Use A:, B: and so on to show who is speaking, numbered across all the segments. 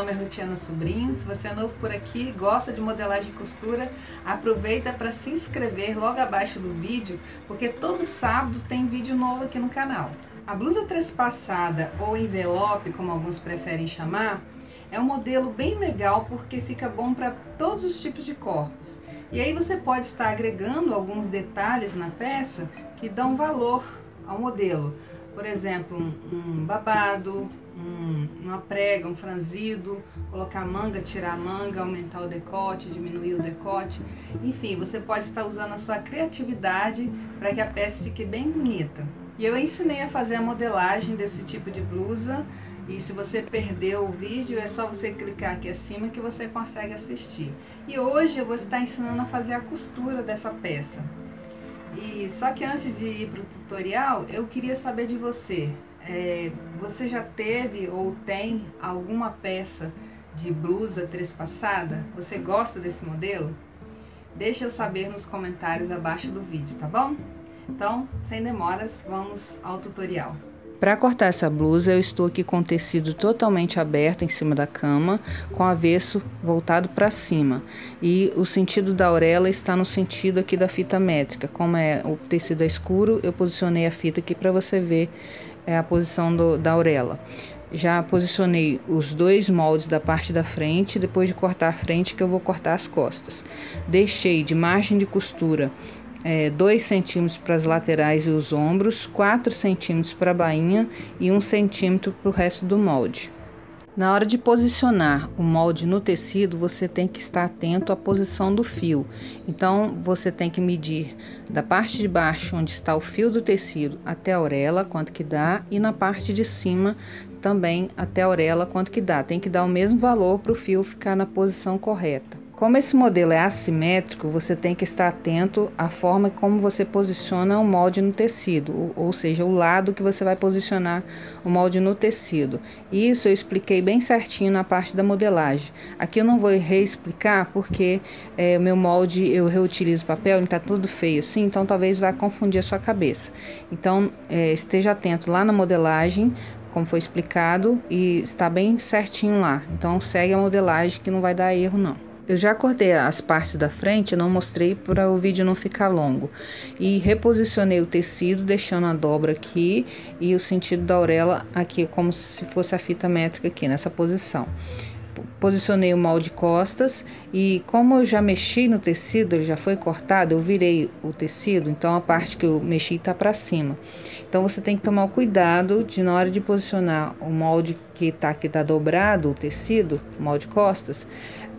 A: nome é Rutiana Sobrinho. Se você é novo por aqui gosta de modelagem e costura, aproveita para se inscrever logo abaixo do vídeo, porque todo sábado tem vídeo novo aqui no canal. A blusa trespassada ou envelope, como alguns preferem chamar, é um modelo bem legal porque fica bom para todos os tipos de corpos. E aí você pode estar agregando alguns detalhes na peça que dão valor ao modelo. Por exemplo, um babado, um, uma prega, um franzido, colocar manga, tirar a manga, aumentar o decote, diminuir o decote. Enfim, você pode estar usando a sua criatividade para que a peça fique bem bonita. E eu ensinei a fazer a modelagem desse tipo de blusa e se você perdeu o vídeo, é só você clicar aqui acima que você consegue assistir. E hoje eu vou estar ensinando a fazer a costura dessa peça. E só que antes de ir para o tutorial, eu queria saber de você. É, você já teve ou tem alguma peça de blusa trespassada? Você gosta desse modelo? Deixa eu saber nos comentários abaixo do vídeo, tá bom? Então, sem demoras, vamos ao tutorial. Para cortar essa blusa, eu estou aqui com o tecido totalmente aberto em cima da cama, com o avesso voltado para cima. E o sentido da orelha está no sentido aqui da fita métrica. Como é o tecido é escuro, eu posicionei a fita aqui para você ver é, a posição do, da orelha. Já posicionei os dois moldes da parte da frente, depois de cortar a frente que eu vou cortar as costas. Deixei de margem de costura é, 2 centímetros para as laterais e os ombros, 4 centímetros para a bainha e 1 centímetro para o resto do molde. Na hora de posicionar o molde no tecido, você tem que estar atento à posição do fio. Então, você tem que medir da parte de baixo, onde está o fio do tecido, até a orelha, quanto que dá, e na parte de cima também até a orelha, quanto que dá. Tem que dar o mesmo valor para o fio ficar na posição correta. Como esse modelo é assimétrico, você tem que estar atento à forma como você posiciona o molde no tecido, ou seja, o lado que você vai posicionar o molde no tecido. Isso eu expliquei bem certinho na parte da modelagem. Aqui eu não vou reexplicar porque é, o meu molde eu reutilizo papel, ele está tudo feio assim, então talvez vá confundir a sua cabeça. Então é, esteja atento lá na modelagem como foi explicado e está bem certinho lá. Então segue a modelagem que não vai dar erro não. Eu já cortei as partes da frente, não mostrei para o vídeo não ficar longo. E reposicionei o tecido, deixando a dobra aqui e o sentido da orelha aqui, como se fosse a fita métrica aqui, nessa posição. Posicionei o molde costas e como eu já mexi no tecido, ele já foi cortado, eu virei o tecido, então a parte que eu mexi está para cima. Então você tem que tomar o cuidado de na hora de posicionar o molde que está aqui tá dobrado, o tecido, o molde costas,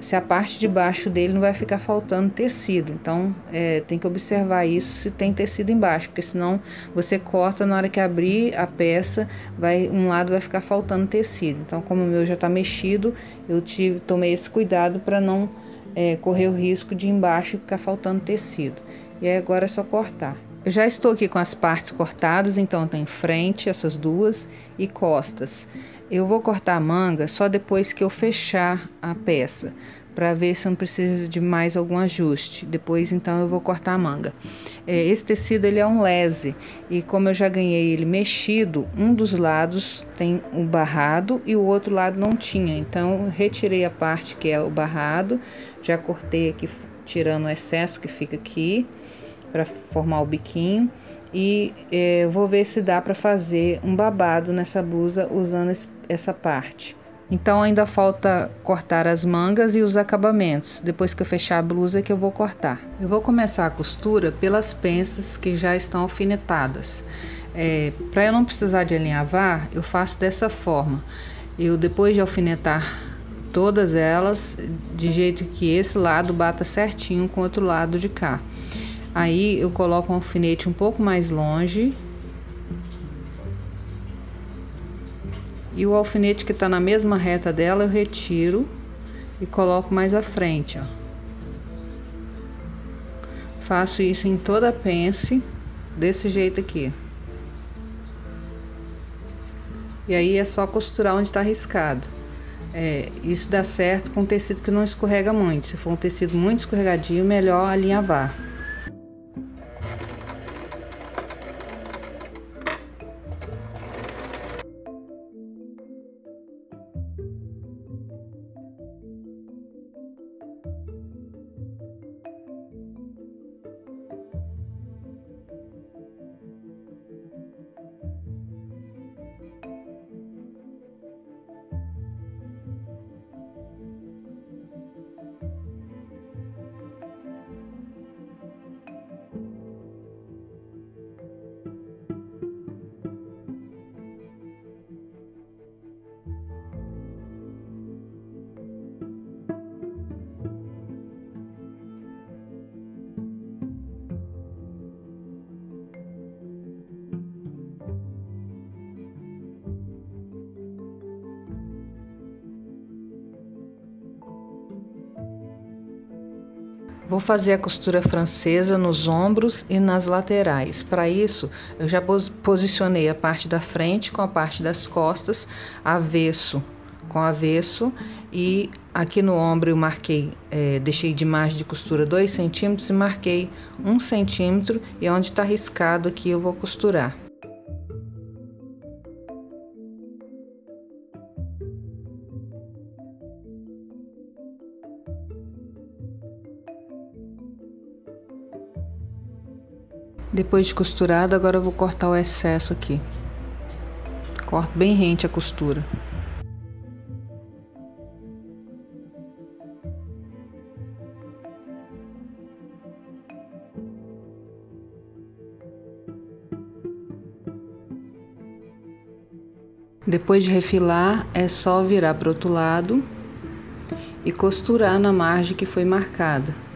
A: se a parte de baixo dele não vai ficar faltando tecido. Então, é, tem que observar isso se tem tecido embaixo, porque senão você corta na hora que abrir a peça, vai um lado vai ficar faltando tecido. Então, como o meu já está mexido, eu tive, tomei esse cuidado para não é, correr o risco de embaixo ficar faltando tecido. E agora é só cortar. Eu já estou aqui com as partes cortadas, então tem frente, essas duas, e costas. Eu vou cortar a manga só depois que eu fechar a peça, para ver se não precisa de mais algum ajuste. Depois, então, eu vou cortar a manga. É, esse tecido ele é um lese e como eu já ganhei ele mexido, um dos lados tem o barrado e o outro lado não tinha. Então, retirei a parte que é o barrado, já cortei aqui tirando o excesso que fica aqui para formar o biquinho e é, vou ver se dá para fazer um babado nessa blusa usando essa parte. Então ainda falta cortar as mangas e os acabamentos. Depois que eu fechar a blusa que eu vou cortar. Eu vou começar a costura pelas peças que já estão alfinetadas. É, Para eu não precisar de alinhavar, eu faço dessa forma. Eu depois de alfinetar todas elas, de jeito que esse lado bata certinho com o outro lado de cá. Aí eu coloco um alfinete um pouco mais longe E o alfinete que está na mesma reta dela eu retiro e coloco mais à frente, ó. Faço isso em toda a pence, desse jeito aqui. E aí é só costurar onde está riscado. É, isso dá certo com tecido que não escorrega muito. Se for um tecido muito escorregadio, melhor alinhavar. Vou fazer a costura francesa nos ombros e nas laterais. Para isso, eu já posicionei a parte da frente com a parte das costas, avesso com avesso e aqui no ombro eu marquei, é, deixei de margem de costura 2 centímetros e marquei 1 centímetro e onde está riscado aqui eu vou costurar. Depois de costurado, agora eu vou cortar o excesso aqui. Corto bem rente a costura. Depois de refilar, é só virar para o outro lado e costurar na margem que foi marcada.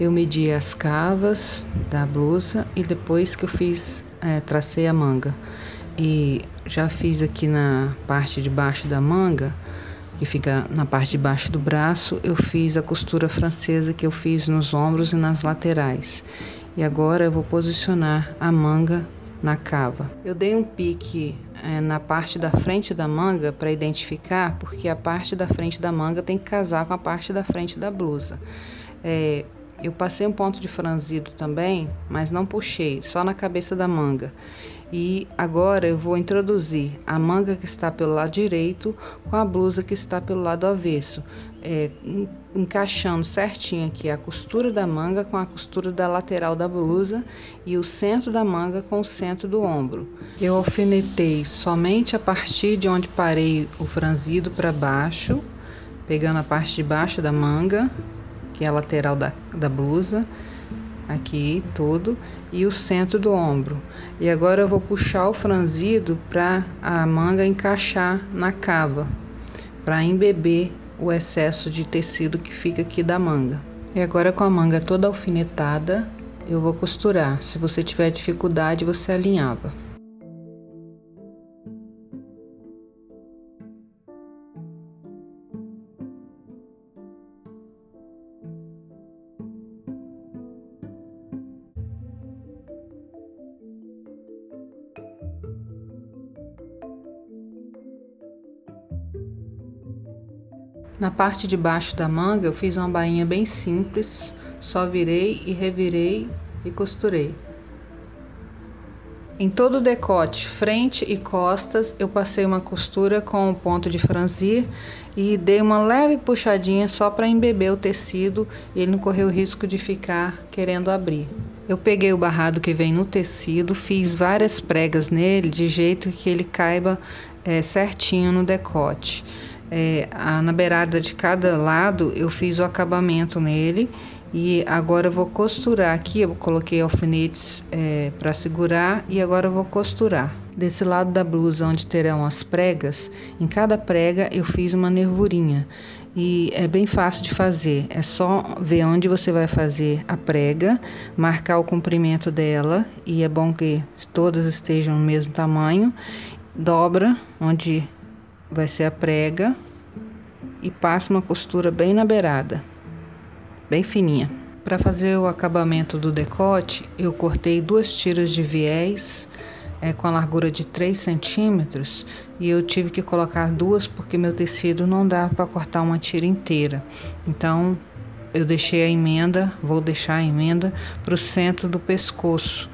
A: Eu medi as cavas da blusa e depois que eu fiz, é, tracei a manga. E já fiz aqui na parte de baixo da manga, que fica na parte de baixo do braço, eu fiz a costura francesa que eu fiz nos ombros e nas laterais. E agora eu vou posicionar a manga na cava. Eu dei um pique é, na parte da frente da manga para identificar, porque a parte da frente da manga tem que casar com a parte da frente da blusa. É, eu passei um ponto de franzido também, mas não puxei, só na cabeça da manga. E agora eu vou introduzir a manga que está pelo lado direito com a blusa que está pelo lado avesso, é, encaixando certinho aqui a costura da manga com a costura da lateral da blusa e o centro da manga com o centro do ombro. Eu alfinetei somente a partir de onde parei o franzido para baixo, pegando a parte de baixo da manga é a lateral da, da blusa, aqui todo, e o centro do ombro. E agora eu vou puxar o franzido para a manga encaixar na cava, para embeber o excesso de tecido que fica aqui da manga. E agora com a manga toda alfinetada, eu vou costurar. Se você tiver dificuldade, você alinhava. Na parte de baixo da manga eu fiz uma bainha bem simples, só virei e revirei e costurei. Em todo o decote, frente e costas, eu passei uma costura com o ponto de franzir e dei uma leve puxadinha só para embeber o tecido e ele não correr o risco de ficar querendo abrir. Eu peguei o barrado que vem no tecido, fiz várias pregas nele de jeito que ele caiba é, certinho no decote é, a, na beirada de cada lado eu fiz o acabamento nele e agora eu vou costurar aqui, eu coloquei alfinetes é, para segurar e agora eu vou costurar. Desse lado da blusa onde terão as pregas, em cada prega eu fiz uma nervurinha e é bem fácil de fazer. É só ver onde você vai fazer a prega, marcar o comprimento dela e é bom que todas estejam no mesmo tamanho. Dobra onde vai ser a prega e passa uma costura bem na beirada, bem fininha. Para fazer o acabamento do decote, eu cortei duas tiras de viés é, com a largura de 3 centímetros e eu tive que colocar duas porque meu tecido não dá para cortar uma tira inteira. Então eu deixei a emenda, vou deixar a emenda para o centro do pescoço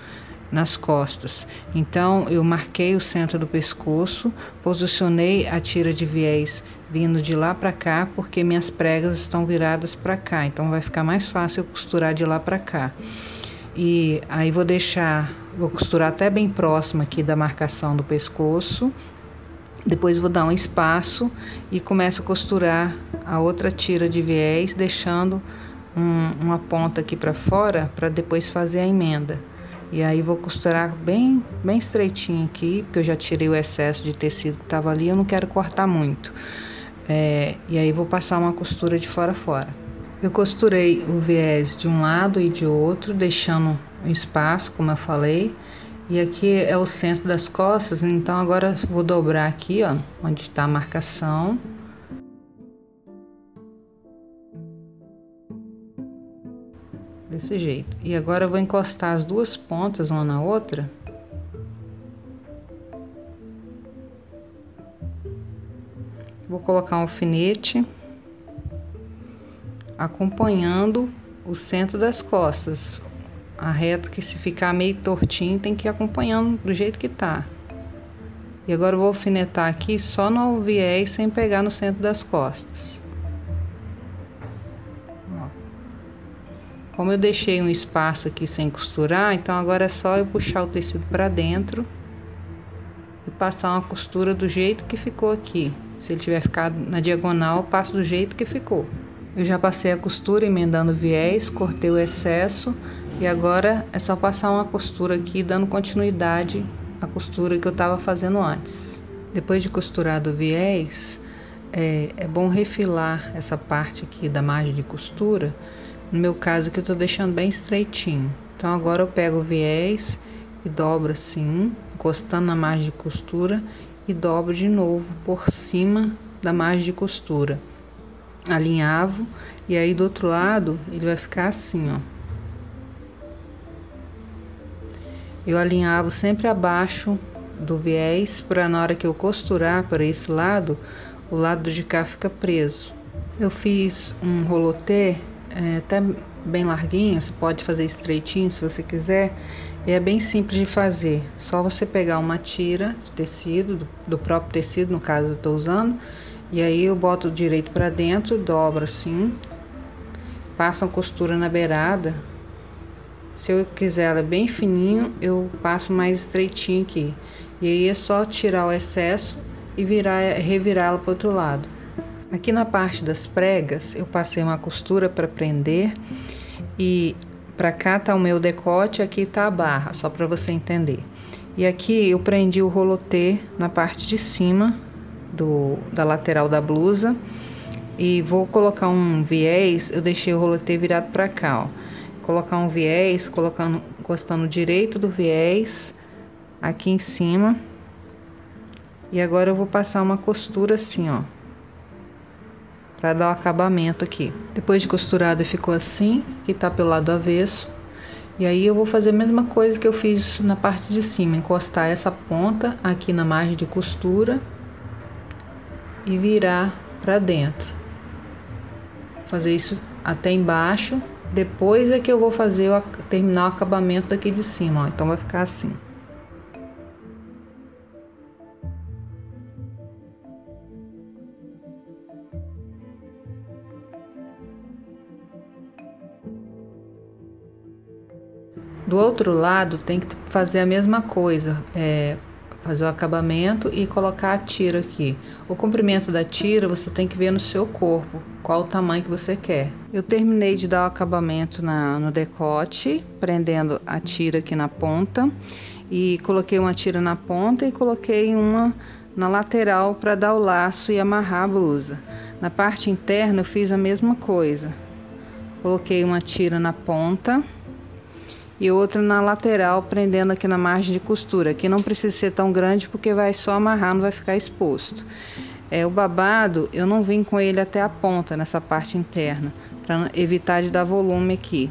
A: nas costas. Então eu marquei o centro do pescoço, posicionei a tira de viés vindo de lá para cá, porque minhas pregas estão viradas para cá, então vai ficar mais fácil costurar de lá para cá. E aí vou deixar, vou costurar até bem próximo aqui da marcação do pescoço. Depois vou dar um espaço e começo a costurar a outra tira de viés, deixando um, uma ponta aqui para fora para depois fazer a emenda. E aí vou costurar bem, bem estreitinho aqui, porque eu já tirei o excesso de tecido que estava ali, eu não quero cortar muito. É, e aí vou passar uma costura de fora a fora. Eu costurei o viés de um lado e de outro, deixando um espaço, como eu falei. E aqui é o centro das costas, então agora vou dobrar aqui, ó, onde está a marcação. Desse jeito. E agora eu vou encostar as duas pontas uma na outra. Vou colocar um alfinete acompanhando o centro das costas. A reta que se ficar meio tortinho tem que ir acompanhando do jeito que tá. E agora eu vou alfinetar aqui só no viés sem pegar no centro das costas. Como eu deixei um espaço aqui sem costurar, então agora é só eu puxar o tecido para dentro e passar uma costura do jeito que ficou aqui. Se ele tiver ficado na diagonal, eu passo do jeito que ficou. Eu já passei a costura emendando viés, cortei o excesso e agora é só passar uma costura aqui dando continuidade à costura que eu estava fazendo antes. Depois de costurado o viés, é, é bom refilar essa parte aqui da margem de costura. No meu caso aqui eu estou deixando bem estreitinho. Então agora eu pego o viés e dobro assim, encostando na margem de costura e dobro de novo por cima da margem de costura alinhavo e aí do outro lado ele vai ficar assim, ó. Eu alinhavo sempre abaixo do viés para na hora que eu costurar para esse lado, o lado de cá fica preso. Eu fiz um rolotê é, até bem larguinho, você pode fazer estreitinho se você quiser. E é bem simples de fazer. Só você pegar uma tira de tecido, do, do próprio tecido, no caso eu estou usando, e aí eu boto direito para dentro, dobro assim, passo a costura na beirada. Se eu quiser ela bem fininho, eu passo mais estreitinho aqui. E aí é só tirar o excesso e virar, revirar ela para outro lado. Aqui na parte das pregas, eu passei uma costura para prender e para cá tá o meu decote, aqui tá a barra, só para você entender. E aqui eu prendi o rolotê na parte de cima do, da lateral da blusa e vou colocar um viés, eu deixei o rolotê virado para cá, ó. Colocar um viés, colocando, encostando direito do viés aqui em cima. E agora eu vou passar uma costura assim, ó. Para dar o acabamento aqui. Depois de costurado ficou assim, que tá pelo lado avesso. E aí eu vou fazer a mesma coisa que eu fiz na parte de cima, encostar essa ponta aqui na margem de costura e virar para dentro. Fazer isso até embaixo. Depois é que eu vou fazer o, terminar o acabamento daqui de cima, ó. Então vai ficar assim. Do outro lado tem que fazer a mesma coisa, é, fazer o acabamento e colocar a tira aqui. O comprimento da tira você tem que ver no seu corpo, qual o tamanho que você quer. Eu terminei de dar o acabamento na, no decote, prendendo a tira aqui na ponta e coloquei uma tira na ponta e coloquei uma na lateral para dar o laço e amarrar a blusa. Na parte interna eu fiz a mesma coisa. Coloquei uma tira na ponta e outra na lateral, prendendo aqui na margem de costura. Aqui não precisa ser tão grande porque vai só amarrar, não vai ficar exposto. É, o babado, eu não vim com ele até a ponta, nessa parte interna, para evitar de dar volume aqui.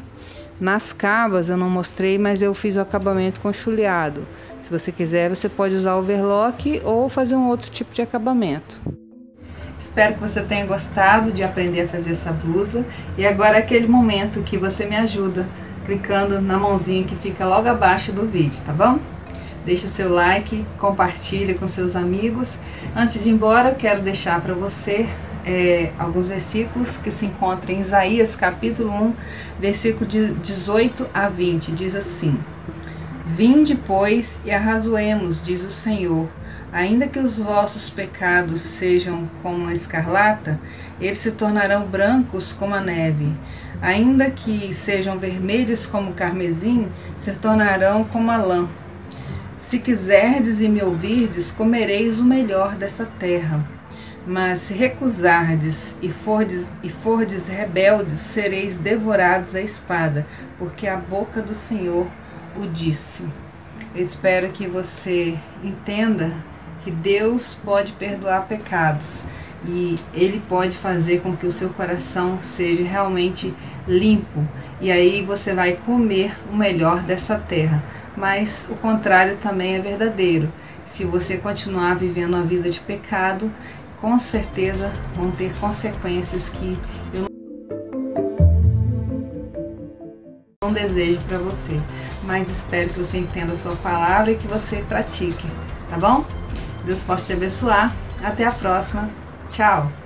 A: Nas cavas eu não mostrei, mas eu fiz o acabamento com chuleado. Se você quiser, você pode usar overlock ou fazer um outro tipo de acabamento. Espero que você tenha gostado de aprender a fazer essa blusa. E agora é aquele momento que você me ajuda clicando na mãozinha que fica logo abaixo do vídeo, tá bom? Deixe o seu like, compartilhe com seus amigos. Antes de ir embora, quero deixar para você é, alguns versículos que se encontram em Isaías capítulo 1, versículo de 18 a 20. Diz assim: Vinde, pois, e arrazoemos, diz o Senhor. Ainda que os vossos pecados sejam como a escarlata, eles se tornarão brancos como a neve ainda que sejam vermelhos como o carmesim, se tornarão como a lã. Se quiserdes e me ouvirdes, comereis o melhor dessa terra. Mas se recusardes e fordes, e fordes rebeldes, sereis devorados à espada, porque a boca do Senhor o disse. Eu espero que você entenda que Deus pode perdoar pecados e Ele pode fazer com que o seu coração seja realmente limpo. E aí você vai comer o melhor dessa terra. Mas o contrário também é verdadeiro. Se você continuar vivendo uma vida de pecado, com certeza vão ter consequências que eu não desejo para você. Mas espero que você entenda a sua palavra e que você pratique, tá bom? Deus possa te abençoar. Até a próxima. Tchau!